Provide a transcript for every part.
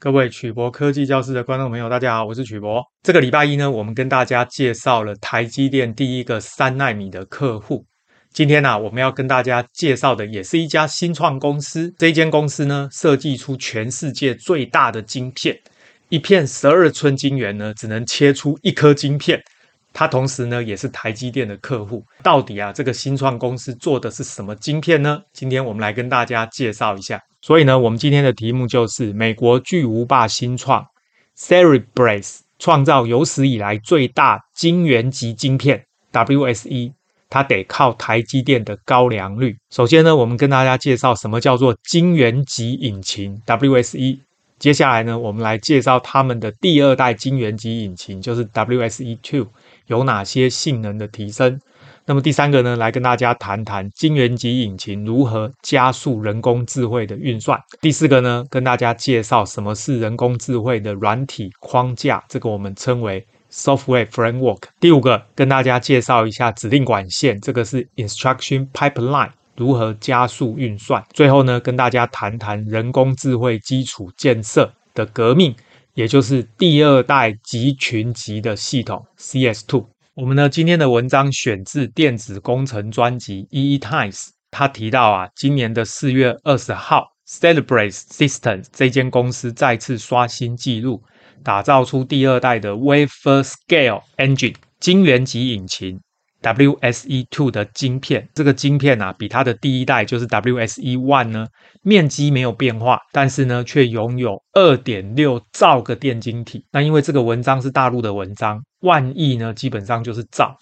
各位曲博科技教室的观众朋友，大家好，我是曲博。这个礼拜一呢，我们跟大家介绍了台积电第一个三奈米的客户。今天呢、啊，我们要跟大家介绍的也是一家新创公司。这间公司呢，设计出全世界最大的晶片，一片十二寸晶圆呢，只能切出一颗晶片。它同时呢，也是台积电的客户。到底啊，这个新创公司做的是什么晶片呢？今天我们来跟大家介绍一下。所以呢，我们今天的题目就是美国巨无霸新创 Cerebras 创造有史以来最大晶圆级晶片 WSE，它得靠台积电的高良率。首先呢，我们跟大家介绍什么叫做晶圆级引擎 WSE。接下来呢，我们来介绍他们的第二代晶圆级引擎，就是 WSE2 有哪些性能的提升。那么第三个呢，来跟大家谈谈晶圆级引擎如何加速人工智慧的运算。第四个呢，跟大家介绍什么是人工智慧的软体框架，这个我们称为 software framework。第五个，跟大家介绍一下指令管线，这个是 instruction pipeline，如何加速运算。最后呢，跟大家谈谈人工智慧基础建设的革命，也就是第二代集群级的系统 CS2。我们呢，今天的文章选自电子工程专辑 EE Times，他提到啊，今年的四月二十号，Celebrate Systems 这间公司再次刷新纪录，打造出第二代的 Wafer Scale Engine 晶圆级引擎。WSE2 的晶片，这个晶片啊，比它的第一代就是 WSE1 呢，面积没有变化，但是呢，却拥有二点六兆个电晶体。那因为这个文章是大陆的文章，万亿呢基本上就是兆。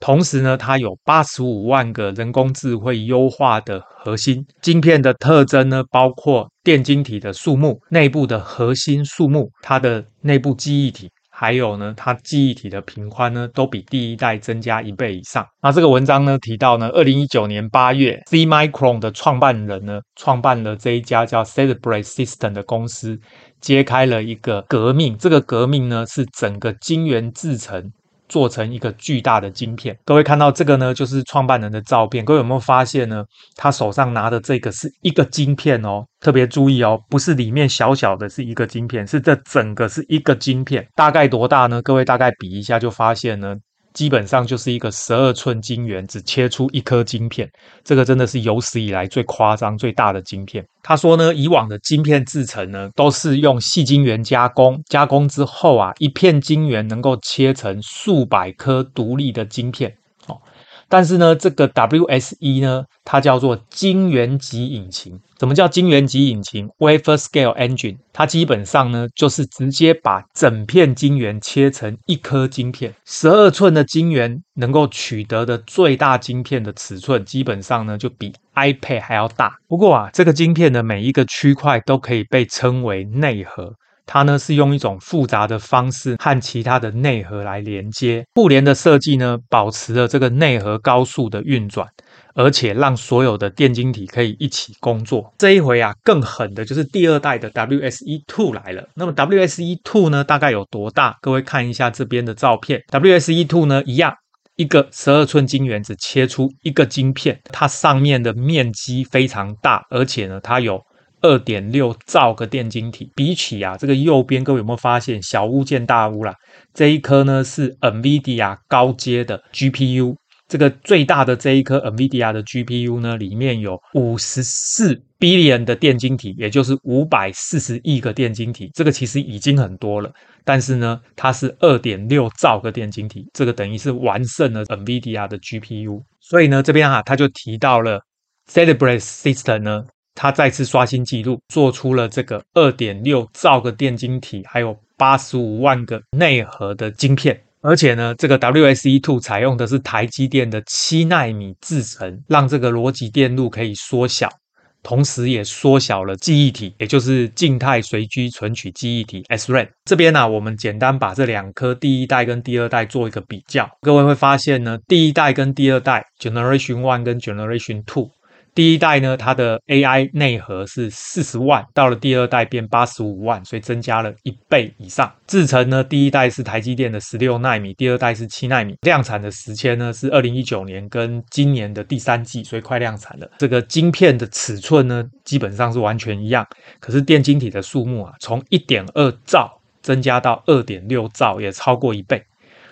同时呢，它有八十五万个人工智慧优化的核心晶片的特征呢，包括电晶体的数目、内部的核心数目、它的内部记忆体。还有呢，它记忆体的频宽呢，都比第一代增加一倍以上。那这个文章呢提到呢，二零一九年八月，C-MICRON 的创办人呢，创办了这一家叫 Celebrate System 的公司，揭开了一个革命。这个革命呢，是整个晶圆制成。做成一个巨大的晶片，各位看到这个呢，就是创办人的照片。各位有没有发现呢？他手上拿的这个是一个晶片哦，特别注意哦，不是里面小小的是一个晶片，是这整个是一个晶片。大概多大呢？各位大概比一下就发现呢。基本上就是一个十二寸晶圆，只切出一颗晶片，这个真的是有史以来最夸张、最大的晶片。他说呢，以往的晶片制成呢，都是用细晶圆加工，加工之后啊，一片晶圆能够切成数百颗独立的晶片。但是呢，这个 WSE 呢，它叫做晶圆级引擎。什么叫晶圆级引擎？Wafer Scale Engine。它基本上呢，就是直接把整片晶圆切成一颗晶片。十二寸的晶圆能够取得的最大晶片的尺寸，基本上呢，就比 iPad 还要大。不过啊，这个晶片的每一个区块都可以被称为内核。它呢是用一种复杂的方式和其他的内核来连接，互联的设计呢，保持了这个内核高速的运转，而且让所有的电晶体可以一起工作。这一回啊，更狠的就是第二代的 WSE2 来了。那么 WSE2 呢，大概有多大？各位看一下这边的照片。WSE2 呢，一样，一个十二寸晶圆只切出一个晶片，它上面的面积非常大，而且呢，它有。二点六兆个电晶体，比起啊这个右边，各位有没有发现小巫见大巫啦？这一颗呢是 NVIDIA 高阶的 GPU，这个最大的这一颗 NVIDIA 的 GPU 呢，里面有五十四 billion 的电晶体，也就是五百四十亿个电晶体，这个其实已经很多了。但是呢，它是二点六兆个电晶体，这个等于是完胜了 NVIDIA 的 GPU。所以呢，这边哈、啊、他就提到了 Celebrate System 呢。它再次刷新纪录，做出了这个二点六兆个电晶体，还有八十五万个内核的晶片。而且呢，这个 WSE2 采用的是台积电的七纳米制程，让这个逻辑电路可以缩小，同时也缩小了记忆体，也就是静态随机存取记忆体 SRAM。这边呢、啊，我们简单把这两颗第一代跟第二代做一个比较，各位会发现呢，第一代跟第二代 Generation One 跟 Generation Two。第一代呢，它的 AI 内核是四十万，到了第二代变八十五万，所以增加了一倍以上。制程呢，第一代是台积电的十六纳米，第二代是七纳米。量产的时间呢是二零一九年跟今年的第三季，所以快量产了。这个晶片的尺寸呢，基本上是完全一样，可是电晶体的数目啊，从一点二兆增加到二点六兆，也超过一倍。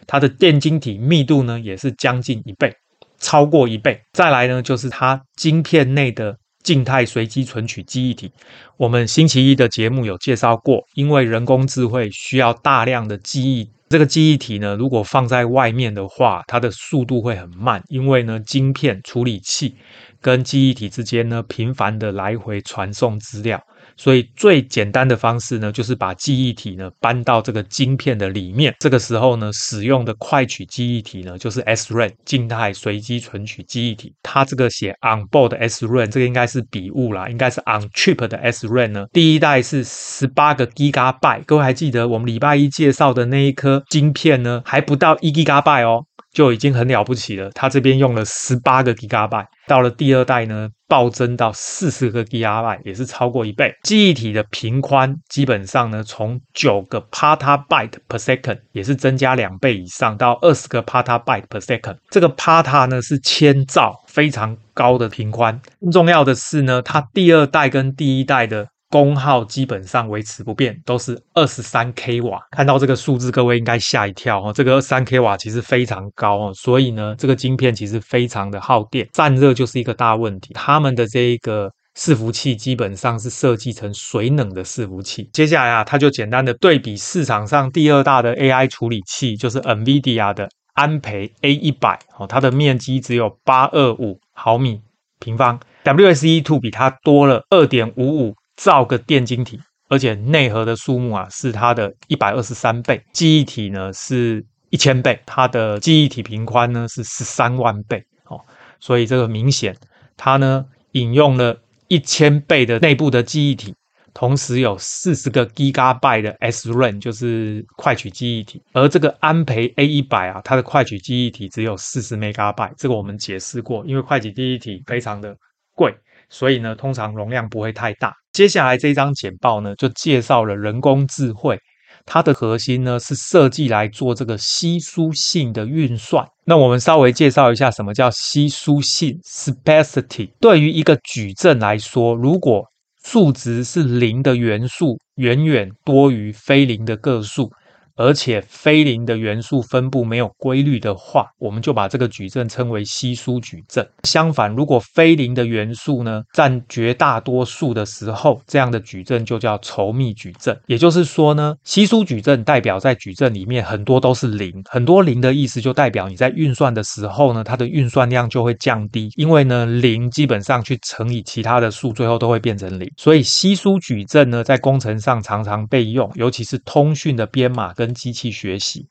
它的电晶体密度呢，也是将近一倍。超过一倍，再来呢，就是它晶片内的静态随机存取记忆体。我们星期一的节目有介绍过，因为人工智慧需要大量的记忆，这个记忆体呢，如果放在外面的话，它的速度会很慢，因为呢，晶片处理器跟记忆体之间呢，频繁的来回传送资料。所以最简单的方式呢，就是把记忆体呢搬到这个晶片的里面。这个时候呢，使用的快取记忆体呢，就是 SRAM 静态随机存取记忆体。它这个写 on-board SRAM，这个应该是笔误啦，应该是 on-chip 的 SRAM 呢。第一代是十八个 Gigabyte，各位还记得我们礼拜一介绍的那一颗晶片呢，还不到一 Gigabyte 哦。就已经很了不起了。它这边用了十八个 Gigabyte，到了第二代呢，暴增到四十个 Gigabyte，也是超过一倍。记忆体的频宽基本上呢，从九个 Petabyte per second，也是增加两倍以上，到二十个 Petabyte per second。这个 Peta 呢是千兆，非常高的频宽。更重要的是呢，它第二代跟第一代的。功耗基本上维持不变，都是二十三 k 瓦。看到这个数字，各位应该吓一跳哦。这个二十三 k 瓦其实非常高哦，所以呢，这个晶片其实非常的耗电，散热就是一个大问题。他们的这一个伺服器基本上是设计成水冷的伺服器。接下来啊，它就简单的对比市场上第二大的 AI 处理器，就是 NVIDIA 的安培 A 一百哦，它的面积只有八二五毫米平方，WSE2 比它多了二点五五。造个电晶体，而且内核的数目啊是它的一百二十三倍，记忆体呢是一千倍，它的记忆体频宽呢是十三万倍哦，所以这个明显它呢引用了一千倍的内部的记忆体，同时有四十个 Gigabyte 的 SRAM，就是快取记忆体，而这个安培 A 一百啊，它的快取记忆体只有四十 Megabyte，这个我们解释过，因为快取记忆体非常的贵。所以呢，通常容量不会太大。接下来这一张简报呢，就介绍了人工智慧，它的核心呢是设计来做这个稀疏性的运算。那我们稍微介绍一下什么叫稀疏性 （sparsity）。对于一个矩阵来说，如果数值是零的元素远远多于非零的个数。而且非零的元素分布没有规律的话，我们就把这个矩阵称为稀疏矩阵。相反，如果非零的元素呢占绝大多数的时候，这样的矩阵就叫稠密矩阵。也就是说呢，稀疏矩阵代表在矩阵里面很多都是零，很多零的意思就代表你在运算的时候呢，它的运算量就会降低，因为呢零基本上去乘以其他的数，最后都会变成零。所以稀疏矩阵呢在工程上常常被用，尤其是通讯的编码跟跟机器学习，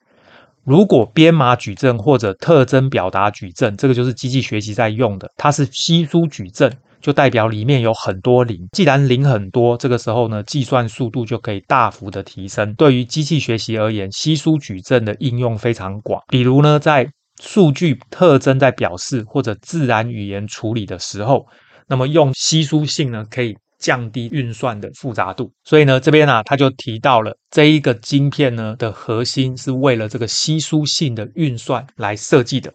如果编码矩阵或者特征表达矩阵，这个就是机器学习在用的，它是稀疏矩阵，就代表里面有很多零。既然零很多，这个时候呢，计算速度就可以大幅的提升。对于机器学习而言，稀疏矩阵的应用非常广，比如呢，在数据特征在表示或者自然语言处理的时候，那么用稀疏性呢，可以。降低运算的复杂度，所以呢，这边、啊，他就提到了这一个晶片呢的核心是为了这个稀疏性的运算来设计的。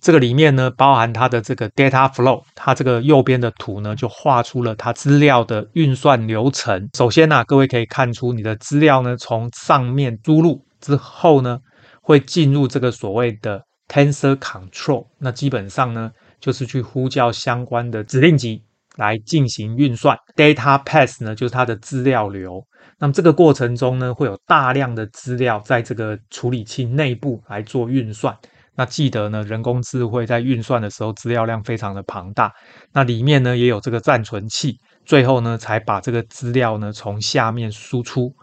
这个里面呢，包含它的这个 data flow，它这个右边的图呢，就画出了它资料的运算流程。首先呢、啊，各位可以看出，你的资料呢从上面输入之后呢，会进入这个所谓的 tensor control，那基本上呢，就是去呼叫相关的指令集。来进行运算，data path 呢，就是它的资料流。那么这个过程中呢，会有大量的资料在这个处理器内部来做运算。那记得呢，人工智慧在运算的时候，资料量非常的庞大。那里面呢，也有这个暂存器，最后呢，才把这个资料呢从下面输出。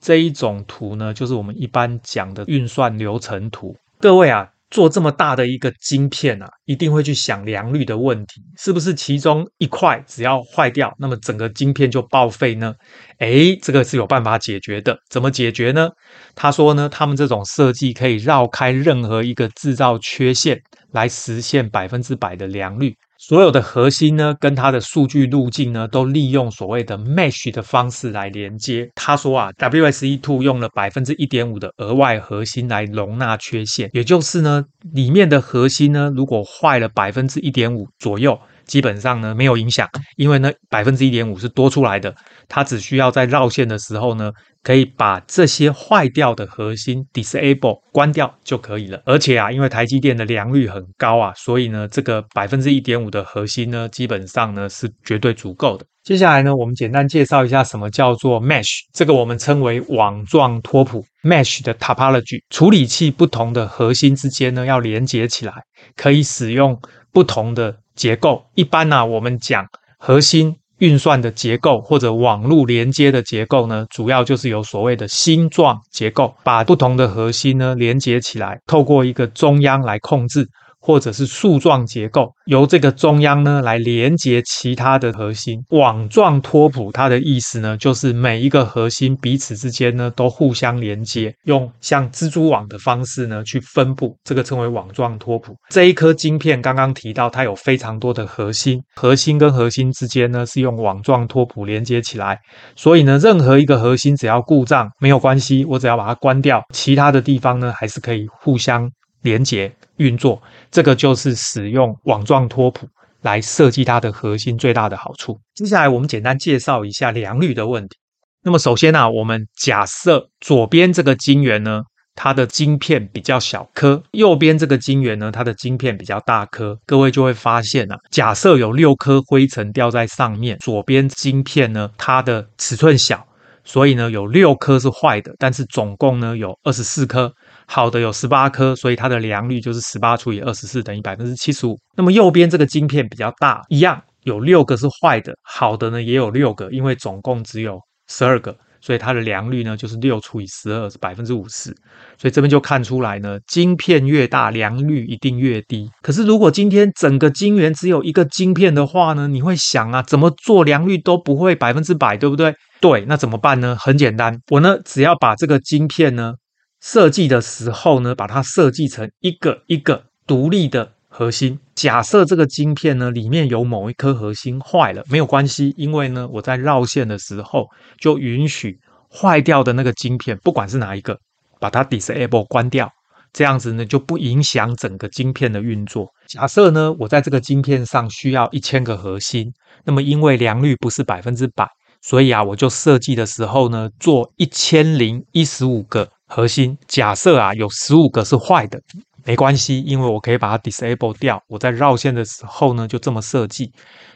这一种图呢，就是我们一般讲的运算流程图。各位啊。做这么大的一个晶片啊，一定会去想良率的问题，是不是其中一块只要坏掉，那么整个晶片就报废呢？诶，这个是有办法解决的，怎么解决呢？他说呢，他们这种设计可以绕开任何一个制造缺陷，来实现百分之百的良率。所有的核心呢，跟它的数据路径呢，都利用所谓的 mesh 的方式来连接。他说啊，WSE2 用了百分之一点五的额外核心来容纳缺陷，也就是呢，里面的核心呢，如果坏了百分之一点五左右。基本上呢，没有影响，因为呢百分之一点五是多出来的，它只需要在绕线的时候呢，可以把这些坏掉的核心 disable 关掉就可以了。而且啊，因为台积电的良率很高啊，所以呢这个百分之一点五的核心呢，基本上呢是绝对足够的。接下来呢，我们简单介绍一下什么叫做 mesh，这个我们称为网状拓扑 mesh 的 topology。处理器不同的核心之间呢要连接起来，可以使用不同的。结构一般呢、啊，我们讲核心运算的结构或者网络连接的结构呢，主要就是有所谓的星状结构，把不同的核心呢连接起来，透过一个中央来控制。或者是树状结构，由这个中央呢来连接其他的核心。网状拓扑它的意思呢，就是每一个核心彼此之间呢都互相连接，用像蜘蛛网的方式呢去分布，这个称为网状拓扑。这一颗晶片刚刚提到，它有非常多的核心，核心跟核心之间呢是用网状拓扑连接起来，所以呢任何一个核心只要故障没有关系，我只要把它关掉，其他的地方呢还是可以互相。连接运作，这个就是使用网状拓扑来设计它的核心最大的好处。接下来我们简单介绍一下良率的问题。那么首先呢、啊，我们假设左边这个晶圆呢，它的晶片比较小颗，右边这个晶圆呢，它的晶片比较大颗。各位就会发现啊，假设有六颗灰尘掉在上面，左边晶片呢，它的尺寸小，所以呢有六颗是坏的，但是总共呢有二十四颗。好的有十八颗，所以它的良率就是十八除以二十四等于百分之七十五。那么右边这个晶片比较大，一样有六个是坏的，好的呢也有六个，因为总共只有十二个，所以它的良率呢就是六除以十二是百分之五十。所以这边就看出来呢，晶片越大，良率一定越低。可是如果今天整个晶圆只有一个晶片的话呢，你会想啊，怎么做良率都不会百分之百，对不对？对，那怎么办呢？很简单，我呢只要把这个晶片呢。设计的时候呢，把它设计成一个一个独立的核心。假设这个晶片呢，里面有某一颗核心坏了，没有关系，因为呢，我在绕线的时候就允许坏掉的那个晶片，不管是哪一个，把它 disable 关掉，这样子呢就不影响整个晶片的运作。假设呢，我在这个晶片上需要一千个核心，那么因为良率不是百分之百，所以啊，我就设计的时候呢，做一千零一十五个。核心假设啊，有十五个是坏的，没关系，因为我可以把它 disable 掉。我在绕线的时候呢，就这么设计。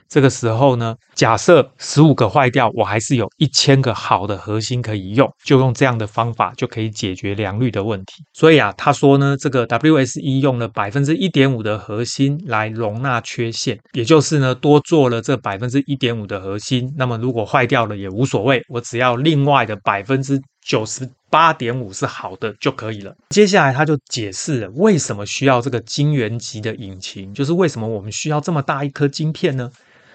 这个时候呢，假设十五个坏掉，我还是有一千个好的核心可以用，就用这样的方法就可以解决良率的问题。所以啊，他说呢，这个 WSE 用了百分之一点五的核心来容纳缺陷，也就是呢，多做了这百分之一点五的核心。那么如果坏掉了也无所谓，我只要另外的百分之九十。八点五是好的就可以了。接下来他就解释了为什么需要这个晶圆级的引擎，就是为什么我们需要这么大一颗晶片呢？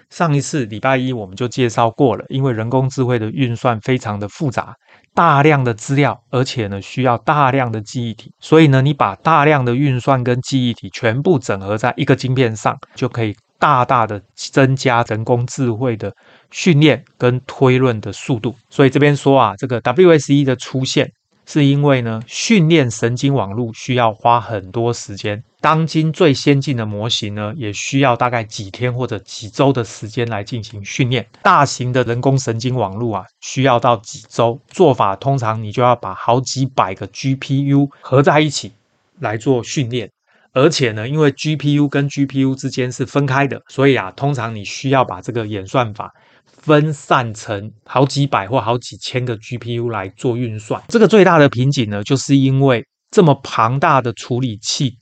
上一次礼拜一我们就介绍过了，因为人工智慧的运算非常的复杂，大量的资料，而且呢需要大量的记忆体，所以呢你把大量的运算跟记忆体全部整合在一个晶片上，就可以大大的增加人工智慧的。训练跟推论的速度，所以这边说啊，这个 WSE 的出现是因为呢，训练神经网络需要花很多时间。当今最先进的模型呢，也需要大概几天或者几周的时间来进行训练。大型的人工神经网络啊，需要到几周。做法通常你就要把好几百个 GPU 合在一起来做训练，而且呢，因为 GPU 跟 GPU 之间是分开的，所以啊，通常你需要把这个演算法。分散成好几百或好几千个 GPU 来做运算，这个最大的瓶颈呢，就是因为这么庞大的处理器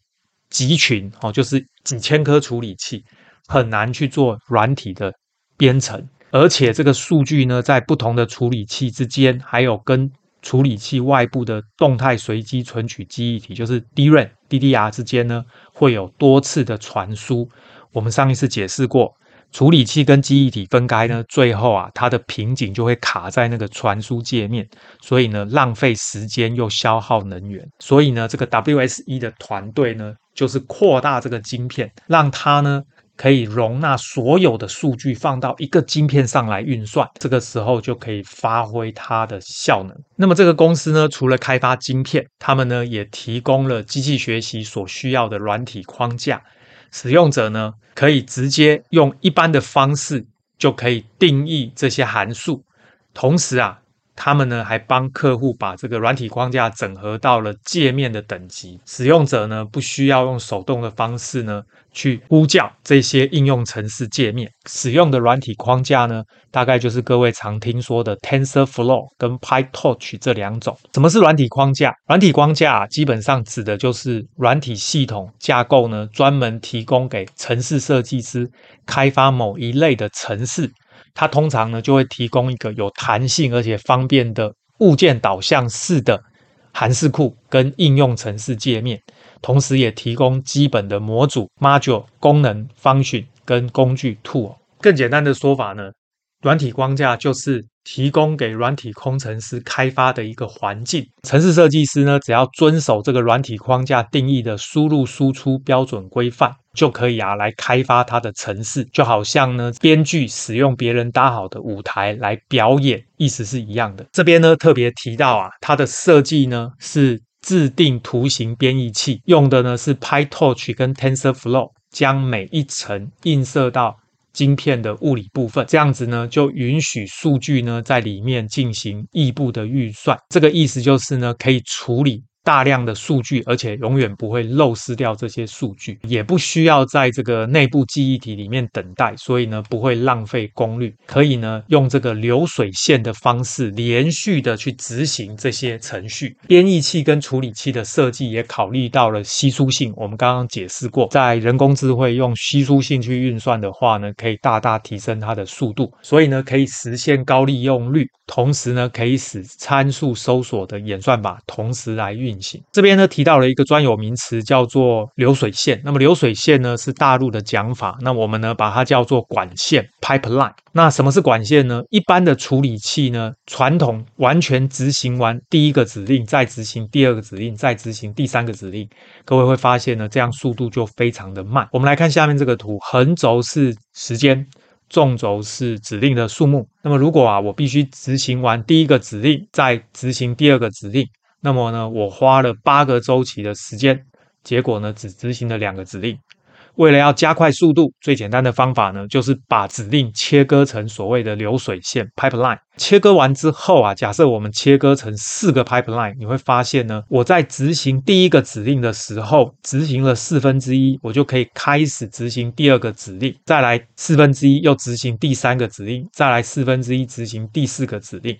集群哦，就是几千颗处理器，很难去做软体的编程，而且这个数据呢，在不同的处理器之间，还有跟处理器外部的动态随机存取记忆体，就是 DRAM、DDR 之间呢，会有多次的传输。我们上一次解释过。处理器跟记忆体分开呢，最后啊，它的瓶颈就会卡在那个传输界面，所以呢，浪费时间又消耗能源。所以呢，这个 WSE 的团队呢，就是扩大这个晶片，让它呢可以容纳所有的数据放到一个晶片上来运算，这个时候就可以发挥它的效能。那么这个公司呢，除了开发晶片，他们呢也提供了机器学习所需要的软体框架，使用者呢可以直接用一般的方式就可以定义这些函数，同时啊。他们呢还帮客户把这个软体框架整合到了界面的等级，使用者呢不需要用手动的方式呢去呼叫这些应用程式界面。使用的软体框架呢，大概就是各位常听说的 TensorFlow 跟 PyTorch 这两种。什么是软体框架？软体框架基本上指的就是软体系统架构呢，专门提供给程式设计师开发某一类的程式。它通常呢就会提供一个有弹性而且方便的物件导向式的函式库跟应用程式界面，同时也提供基本的模组 module 功能 function 跟工具 tool。更简单的说法呢，软体框架就是提供给软体工程师开发的一个环境，城市设计师呢只要遵守这个软体框架定义的输入输出标准规范。就可以啊，来开发它的城市，就好像呢，编剧使用别人搭好的舞台来表演，意思是一样的。这边呢特别提到啊，它的设计呢是自定图形编译器，用的呢是 PyTorch 跟 TensorFlow，将每一层映射到晶片的物理部分，这样子呢就允许数据呢在里面进行异步的运算。这个意思就是呢可以处理。大量的数据，而且永远不会漏失掉这些数据，也不需要在这个内部记忆体里面等待，所以呢不会浪费功率，可以呢用这个流水线的方式连续的去执行这些程序。编译器跟处理器的设计也考虑到了稀疏性，我们刚刚解释过，在人工智慧用稀疏性去运算的话呢，可以大大提升它的速度，所以呢可以实现高利用率，同时呢可以使参数搜索的演算法同时来运。这边呢提到了一个专有名词，叫做流水线。那么流水线呢是大陆的讲法，那我们呢把它叫做管线 （pipeline）。那什么是管线呢？一般的处理器呢，传统完全执行完第一个指令，再执行第二个指令，再执行第三个指令，各位会发现呢，这样速度就非常的慢。我们来看下面这个图，横轴是时间，纵轴是指令的数目。那么如果啊，我必须执行完第一个指令，再执行第二个指令。那么呢，我花了八个周期的时间，结果呢，只执行了两个指令。为了要加快速度，最简单的方法呢，就是把指令切割成所谓的流水线 （pipeline）。切割完之后啊，假设我们切割成四个 pipeline，你会发现呢，我在执行第一个指令的时候，执行了四分之一，我就可以开始执行第二个指令，再来四分之一又执行第三个指令，再来四分之一执行第四个指令。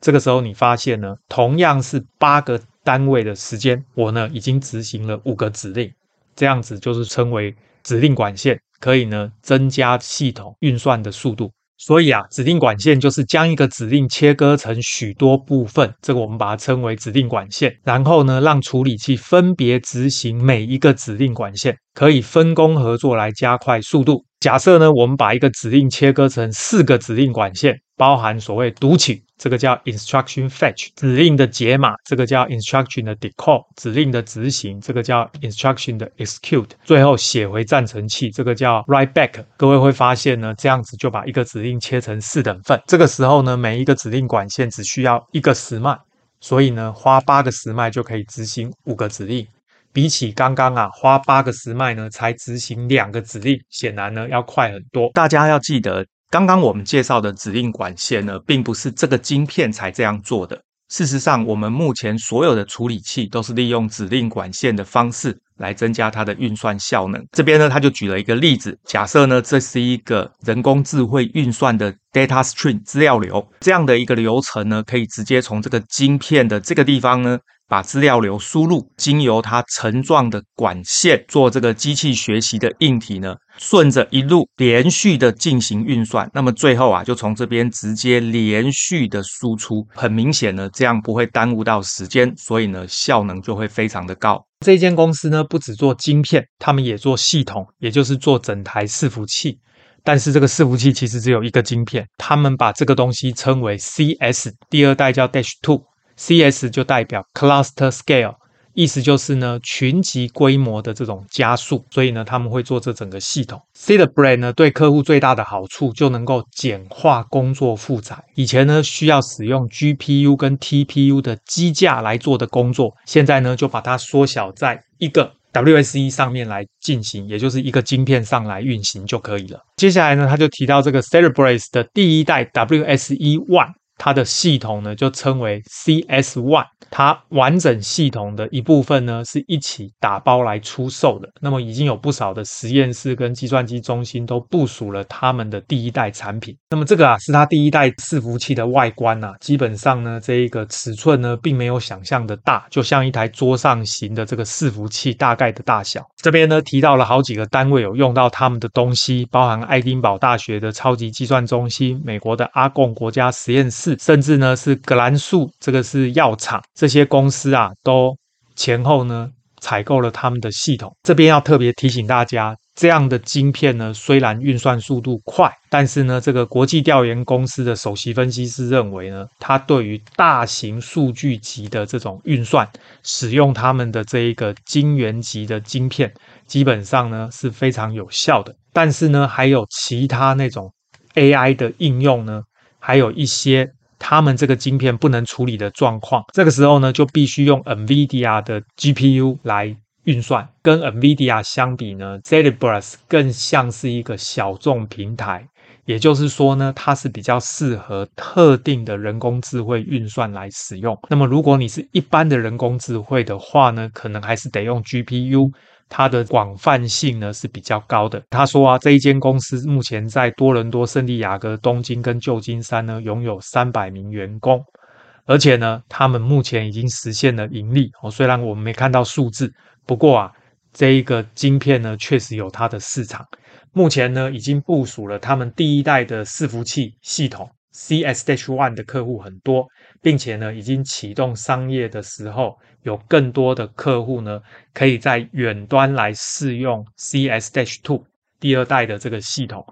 这个时候，你发现呢，同样是八个单位的时间，我呢已经执行了五个指令，这样子就是称为指令管线，可以呢增加系统运算的速度。所以啊，指令管线就是将一个指令切割成许多部分，这个我们把它称为指令管线。然后呢，让处理器分别执行每一个指令管线，可以分工合作来加快速度。假设呢，我们把一个指令切割成四个指令管线。包含所谓读取，这个叫 instruction fetch；指令的解码，这个叫 instruction 的 decode；指令的执行，这个叫 instruction 的 execute；最后写回暂存器，这个叫 write back。各位会发现呢，这样子就把一个指令切成四等份。这个时候呢，每一个指令管线只需要一个时脉，所以呢，花八个时脉就可以执行五个指令。比起刚刚啊，花八个时脉呢才执行两个指令，显然呢要快很多。大家要记得。刚刚我们介绍的指令管线呢，并不是这个晶片才这样做的。事实上，我们目前所有的处理器都是利用指令管线的方式来增加它的运算效能。这边呢，他就举了一个例子，假设呢，这是一个人工智慧运算的 data stream 资料流，这样的一个流程呢，可以直接从这个晶片的这个地方呢。把资料流输入，经由它层状的管线做这个机器学习的硬体呢，顺着一路连续的进行运算，那么最后啊，就从这边直接连续的输出。很明显呢，这样不会耽误到时间，所以呢，效能就会非常的高。这间公司呢，不只做晶片，他们也做系统，也就是做整台伺服器。但是这个伺服器其实只有一个晶片，他们把这个东西称为 CS，第二代叫 Dash Two。CS 就代表 Cluster Scale，意思就是呢，群级规模的这种加速，所以呢，他们会做这整个系统。Cerebrate 呢，对客户最大的好处就能够简化工作负载。以前呢，需要使用 GPU 跟 TPU 的机架来做的工作，现在呢，就把它缩小在一个 WSE 上面来进行，也就是一个晶片上来运行就可以了。接下来呢，他就提到这个 Cerebrate 的第一代 WSE One。它的系统呢，就称为 CS One。它完整系统的一部分呢，是一起打包来出售的。那么已经有不少的实验室跟计算机中心都部署了他们的第一代产品。那么这个啊，是它第一代伺服器的外观啊，基本上呢，这一个尺寸呢，并没有想象的大，就像一台桌上型的这个伺服器大概的大小。这边呢，提到了好几个单位有用到他们的东西，包含爱丁堡大学的超级计算中心、美国的阿贡国家实验室。甚至呢，是葛兰素，这个是药厂，这些公司啊，都前后呢采购了他们的系统。这边要特别提醒大家，这样的晶片呢，虽然运算速度快，但是呢，这个国际调研公司的首席分析师认为呢，它对于大型数据级的这种运算，使用他们的这一个晶圆级的晶片，基本上呢是非常有效的。但是呢，还有其他那种 AI 的应用呢，还有一些。他们这个晶片不能处理的状况，这个时候呢，就必须用 NVIDIA 的 GPU 来运算。跟 NVIDIA 相比呢，Cerebras 更像是一个小众平台，也就是说呢，它是比较适合特定的人工智慧运算来使用。那么，如果你是一般的人工智慧的话呢，可能还是得用 GPU。它的广泛性呢是比较高的。他说啊，这一间公司目前在多伦多、圣地亚哥、东京跟旧金山呢拥有三百名员工，而且呢，他们目前已经实现了盈利。哦，虽然我们没看到数字，不过啊，这一个晶片呢确实有它的市场。目前呢，已经部署了他们第一代的伺服器系统 C-SH1 的客户很多，并且呢，已经启动商业的时候。有更多的客户呢，可以在远端来试用 C-SH2 第二代的这个系统。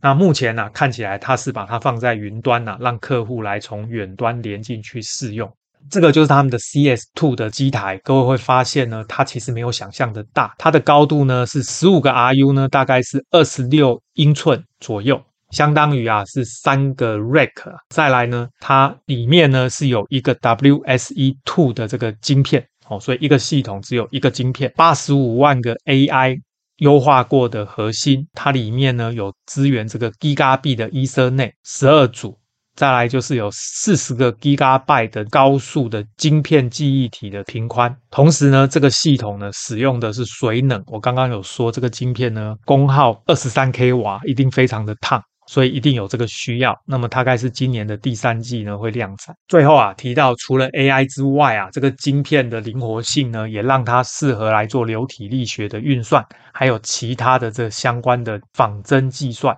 那目前呢、啊，看起来它是把它放在云端呢、啊，让客户来从远端连进去试用。这个就是他们的 CS-2 的机台。各位会发现呢，它其实没有想象的大，它的高度呢是十五个 RU 呢，大概是二十六英寸左右。相当于啊是三个 rack，再来呢，它里面呢是有一个 WSE2 的这个晶片。哦，所以一个系统只有一个晶片，八十五万个 AI 优化过的核心，它里面呢有支援这个 Gigabit 的 Ethernet 十二组，再来就是有四十个 Gigabyte 的高速的晶片记忆体的频宽，同时呢这个系统呢使用的是水冷，我刚刚有说这个晶片呢功耗二十三 k 瓦，一定非常的烫。所以一定有这个需要，那么大概是今年的第三季呢会量产。最后啊提到，除了 AI 之外啊，这个晶片的灵活性呢，也让它适合来做流体力学的运算，还有其他的这相关的仿真计算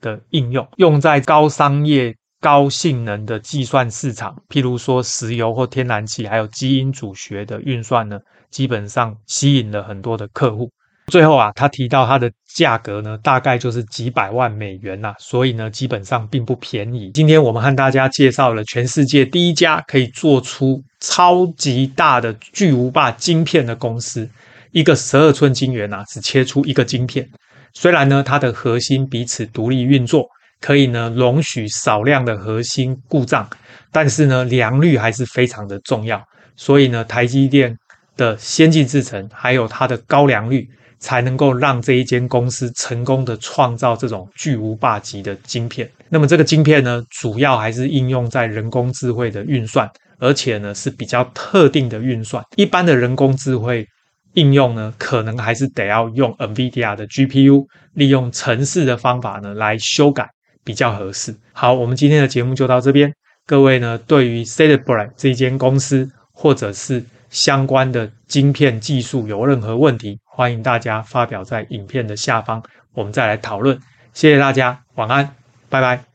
的应用，用在高商业、高性能的计算市场，譬如说石油或天然气，还有基因组学的运算呢，基本上吸引了很多的客户。最后啊，他提到它的价格呢，大概就是几百万美元呐、所以呢，基本上并不便宜。今天我们和大家介绍了全世界第一家可以做出超级大的巨无霸晶片的公司，一个十二寸晶圆呐，只切出一个晶片。虽然呢，它的核心彼此独立运作，可以呢容许少量的核心故障，但是呢，良率还是非常的重要。所以呢，台积电的先进制程还有它的高良率。才能够让这一间公司成功的创造这种巨无霸级的晶片。那么这个晶片呢，主要还是应用在人工智慧的运算，而且呢是比较特定的运算。一般的人工智慧应用呢，可能还是得要用 NVIDIA 的 GPU，利用程式的方法呢来修改比较合适。好，我们今天的节目就到这边。各位呢，对于 Celebrate 这一间公司，或者是相关的晶片技术有任何问题，欢迎大家发表在影片的下方，我们再来讨论。谢谢大家，晚安，拜拜。